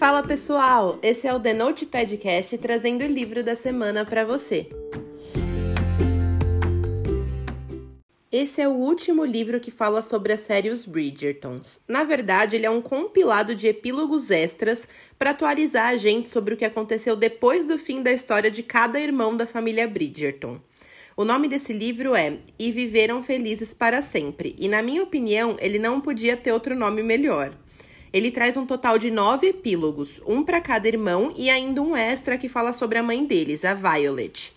Fala pessoal, esse é o The Note Podcast trazendo o livro da semana para você. Esse é o último livro que fala sobre a série Os Bridgertons. Na verdade, ele é um compilado de epílogos extras para atualizar a gente sobre o que aconteceu depois do fim da história de cada irmão da família Bridgerton. O nome desse livro é E Viveram Felizes para Sempre, e na minha opinião, ele não podia ter outro nome melhor. Ele traz um total de nove epílogos, um para cada irmão e ainda um extra que fala sobre a mãe deles, a Violet.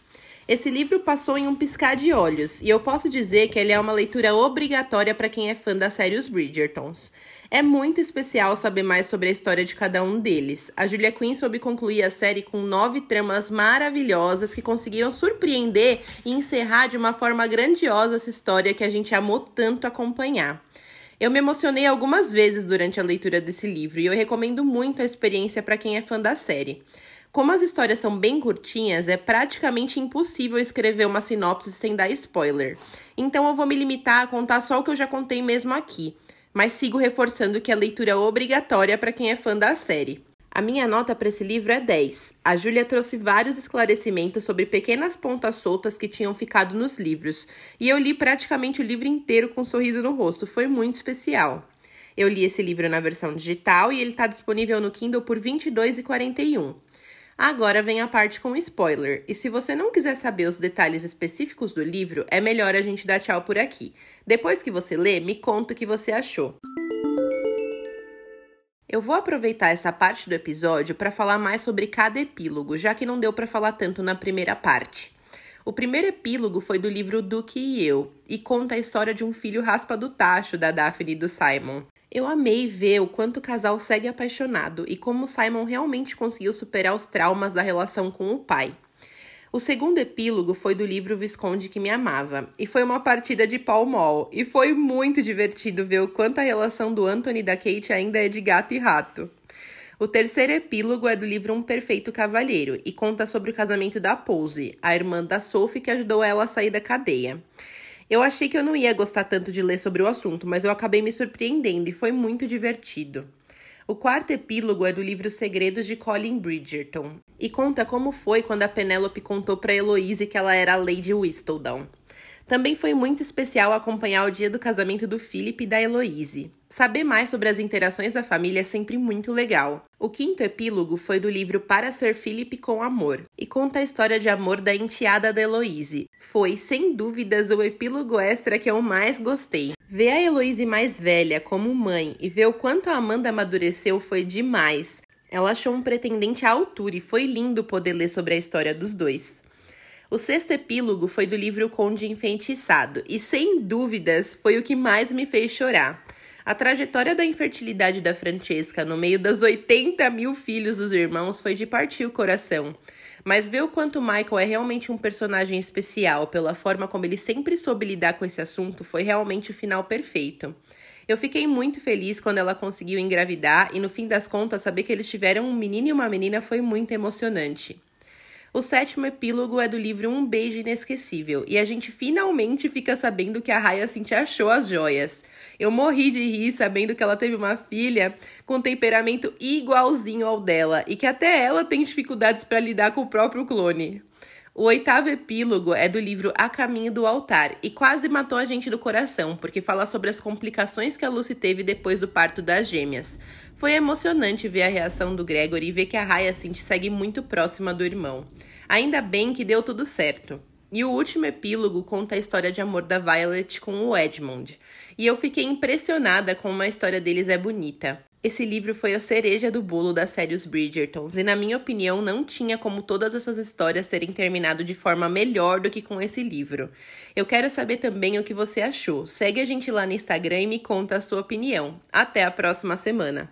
Esse livro passou em um piscar de olhos, e eu posso dizer que ele é uma leitura obrigatória para quem é fã da série Os Bridgertons. É muito especial saber mais sobre a história de cada um deles. A Julia Quinn soube concluir a série com nove tramas maravilhosas que conseguiram surpreender e encerrar de uma forma grandiosa essa história que a gente amou tanto acompanhar. Eu me emocionei algumas vezes durante a leitura desse livro e eu recomendo muito a experiência para quem é fã da série. Como as histórias são bem curtinhas, é praticamente impossível escrever uma sinopse sem dar spoiler. Então eu vou me limitar a contar só o que eu já contei mesmo aqui, mas sigo reforçando que a leitura é obrigatória para quem é fã da série. A minha nota para esse livro é 10. A Júlia trouxe vários esclarecimentos sobre pequenas pontas soltas que tinham ficado nos livros, e eu li praticamente o livro inteiro com um sorriso no rosto. Foi muito especial. Eu li esse livro na versão digital e ele está disponível no Kindle por R$ 22,41. Agora vem a parte com spoiler, e se você não quiser saber os detalhes específicos do livro, é melhor a gente dar tchau por aqui. Depois que você lê, me conta o que você achou. Eu vou aproveitar essa parte do episódio para falar mais sobre cada epílogo, já que não deu para falar tanto na primeira parte. O primeiro epílogo foi do livro Duque e Eu, e conta a história de um filho raspa do tacho da Daphne e do Simon. Eu amei ver o quanto o casal segue apaixonado e como Simon realmente conseguiu superar os traumas da relação com o pai. O segundo epílogo foi do livro Visconde que me amava, e foi uma partida de pau mol, e foi muito divertido ver o quanto a relação do Anthony e da Kate ainda é de gato e rato. O terceiro epílogo é do livro Um Perfeito Cavalheiro e conta sobre o casamento da Pose, a irmã da Sophie que ajudou ela a sair da cadeia. Eu achei que eu não ia gostar tanto de ler sobre o assunto, mas eu acabei me surpreendendo e foi muito divertido. O quarto epílogo é do livro Segredos de Colin Bridgerton e conta como foi quando a Penélope contou para Heloise que ela era a Lady Whistledown. Também foi muito especial acompanhar o dia do casamento do Philip e da Heloise. Saber mais sobre as interações da família é sempre muito legal. O quinto epílogo foi do livro Para Ser Philip com Amor e conta a história de amor da enteada da Heloise. Foi, sem dúvidas, o epílogo extra que eu mais gostei. Ver a Heloise mais velha como mãe e ver o quanto a Amanda amadureceu foi demais. Ela achou um pretendente à altura e foi lindo poder ler sobre a história dos dois. O sexto epílogo foi do livro Conde Enfeitiçado e, sem dúvidas, foi o que mais me fez chorar. A trajetória da infertilidade da Francesca no meio das 80 mil filhos dos irmãos foi de partir o coração. Mas ver o quanto Michael é realmente um personagem especial pela forma como ele sempre soube lidar com esse assunto foi realmente o final perfeito. Eu fiquei muito feliz quando ela conseguiu engravidar e no fim das contas saber que eles tiveram um menino e uma menina foi muito emocionante. O sétimo epílogo é do livro Um Beijo Inesquecível, e a gente finalmente fica sabendo que a Raya Cintia achou as joias. Eu morri de rir sabendo que ela teve uma filha com temperamento igualzinho ao dela e que até ela tem dificuldades para lidar com o próprio clone. O oitavo epílogo é do livro A Caminho do Altar e quase matou a gente do coração, porque fala sobre as complicações que a Lucy teve depois do parto das gêmeas. Foi emocionante ver a reação do Gregory e ver que a Hyacinth segue muito próxima do irmão. Ainda bem que deu tudo certo. E o último epílogo conta a história de amor da Violet com o Edmund. E eu fiquei impressionada como a história deles é bonita. Esse livro foi a cereja do bolo da série Os Bridgertons, e na minha opinião não tinha como todas essas histórias terem terminado de forma melhor do que com esse livro. Eu quero saber também o que você achou. Segue a gente lá no Instagram e me conta a sua opinião. Até a próxima semana!